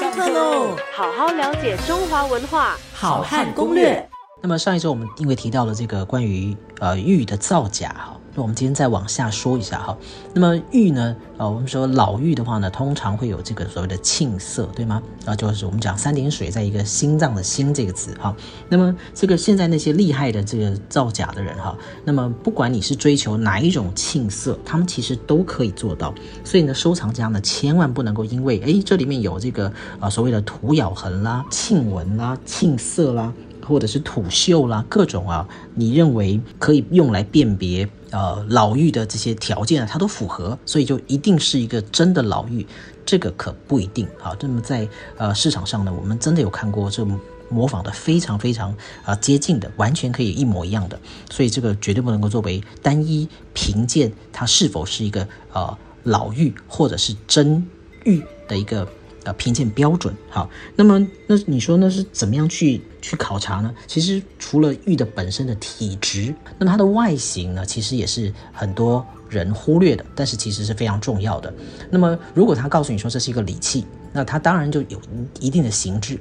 上课喽！好好了解中华文化，好汉攻略。那么上一周我们因为提到了这个关于呃玉的造假哈，那我们今天再往下说一下哈。那么玉呢，呃，我们说老玉的话呢，通常会有这个所谓的沁色，对吗？啊，就是我们讲三点水在一个心脏的心这个字哈。那么这个现在那些厉害的这个造假的人哈，那么不管你是追求哪一种沁色，他们其实都可以做到。所以呢，收藏家呢，千万不能够因为哎这里面有这个啊所谓的涂咬痕啦、沁纹啦、沁色啦。或者是土锈啦，各种啊，你认为可以用来辨别呃老玉的这些条件啊，它都符合，所以就一定是一个真的老玉，这个可不一定啊。那么在呃市场上呢，我们真的有看过这模仿的非常非常啊接近的，完全可以一模一样的，所以这个绝对不能够作为单一评鉴它是否是一个呃老玉或者是真玉的一个。呃，评鉴标准好，那么那你说那是怎么样去去考察呢？其实除了玉的本身的体质，那么它的外形呢，其实也是很多人忽略的，但是其实是非常重要的。那么如果他告诉你说这是一个礼器，那它当然就有一定的形制。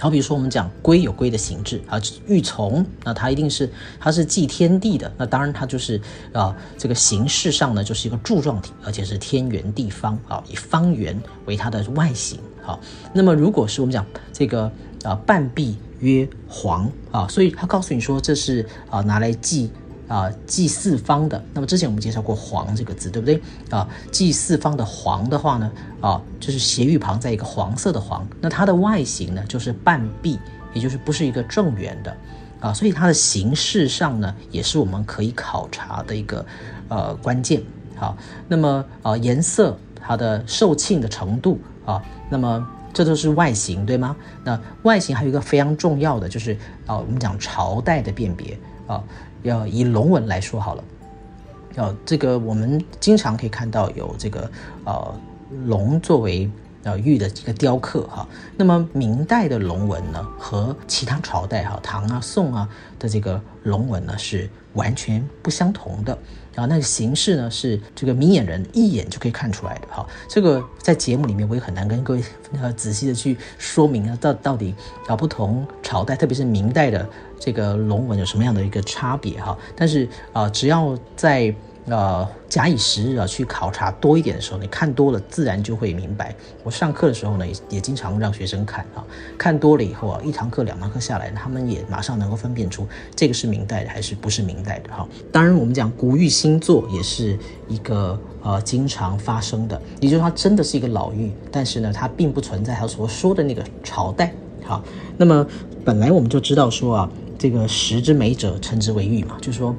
好，比如说我们讲龟有龟的形制啊，玉琮，那它一定是它是祭天地的，那当然它就是啊这个形式上呢就是一个柱状体，而且是天圆地方啊，以方圆为它的外形。好，那么如果是我们讲这个啊半壁曰黄啊，所以他告诉你说这是啊拿来祭。啊，祭四方的，那么之前我们介绍过“黄”这个字，对不对？啊，祭四方的“黄”的话呢，啊，就是斜玉旁在一个黄色的“黄”，那它的外形呢，就是半壁，也就是不是一个正圆的，啊，所以它的形式上呢，也是我们可以考察的一个呃关键。好，那么啊，颜色、它的受罄的程度啊，那么这都是外形，对吗？那外形还有一个非常重要的，就是啊，我们讲朝代的辨别啊。要以龙纹来说好了，要这个我们经常可以看到有这个呃龙作为呃玉的这个雕刻哈。那么明代的龙纹呢，和其他朝代哈唐啊宋啊的这个龙纹呢是完全不相同的。啊，那个形式呢是这个明眼人一眼就可以看出来的哈。这个在节目里面我也很难跟各位 呃仔细的去说明啊，到到底啊不同朝代，特别是明代的这个龙纹有什么样的一个差别哈。但是啊，只要在呃，假以时日啊，去考察多一点的时候，你看多了，自然就会明白。我上课的时候呢，也也经常让学生看啊，看多了以后啊，一堂课、两堂课下来，他们也马上能够分辨出这个是明代的还是不是明代的哈。当然，我们讲古玉新作也是一个呃经常发生的，也就是它真的是一个老玉，但是呢，它并不存在他所说的那个朝代。好，那么本来我们就知道说啊，这个石之美者称之为玉嘛，就是说，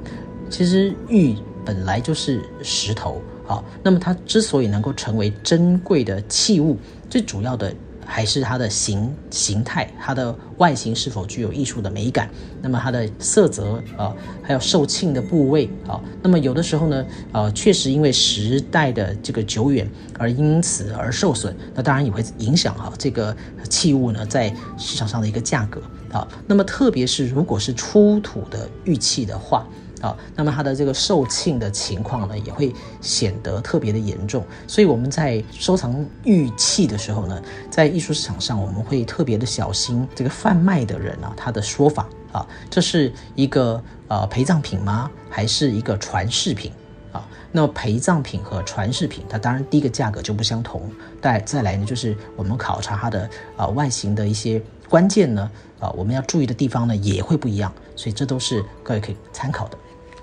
其实玉。本来就是石头，啊，那么它之所以能够成为珍贵的器物，最主要的还是它的形形态，它的外形是否具有艺术的美感，那么它的色泽啊，还有受罄的部位啊，那么有的时候呢，呃，确实因为时代的这个久远而因此而受损，那当然也会影响哈这个器物呢在市场上的一个价格啊，那么特别是如果是出土的玉器的话。啊，那么它的这个售罄的情况呢，也会显得特别的严重。所以我们在收藏玉器的时候呢，在艺术市场上，我们会特别的小心这个贩卖的人啊，他的说法啊，这是一个呃陪葬品吗？还是一个传世品？啊，那么陪葬品和传世品，它当然第一个价格就不相同。再再来呢，就是我们考察它的啊外形的一些关键呢，啊我们要注意的地方呢也会不一样。所以这都是各位可以参考的。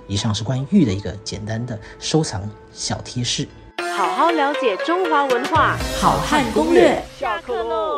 以上是关于玉的一个简单的收藏小贴士。好好了解中华文化，好汉攻略。下课喽。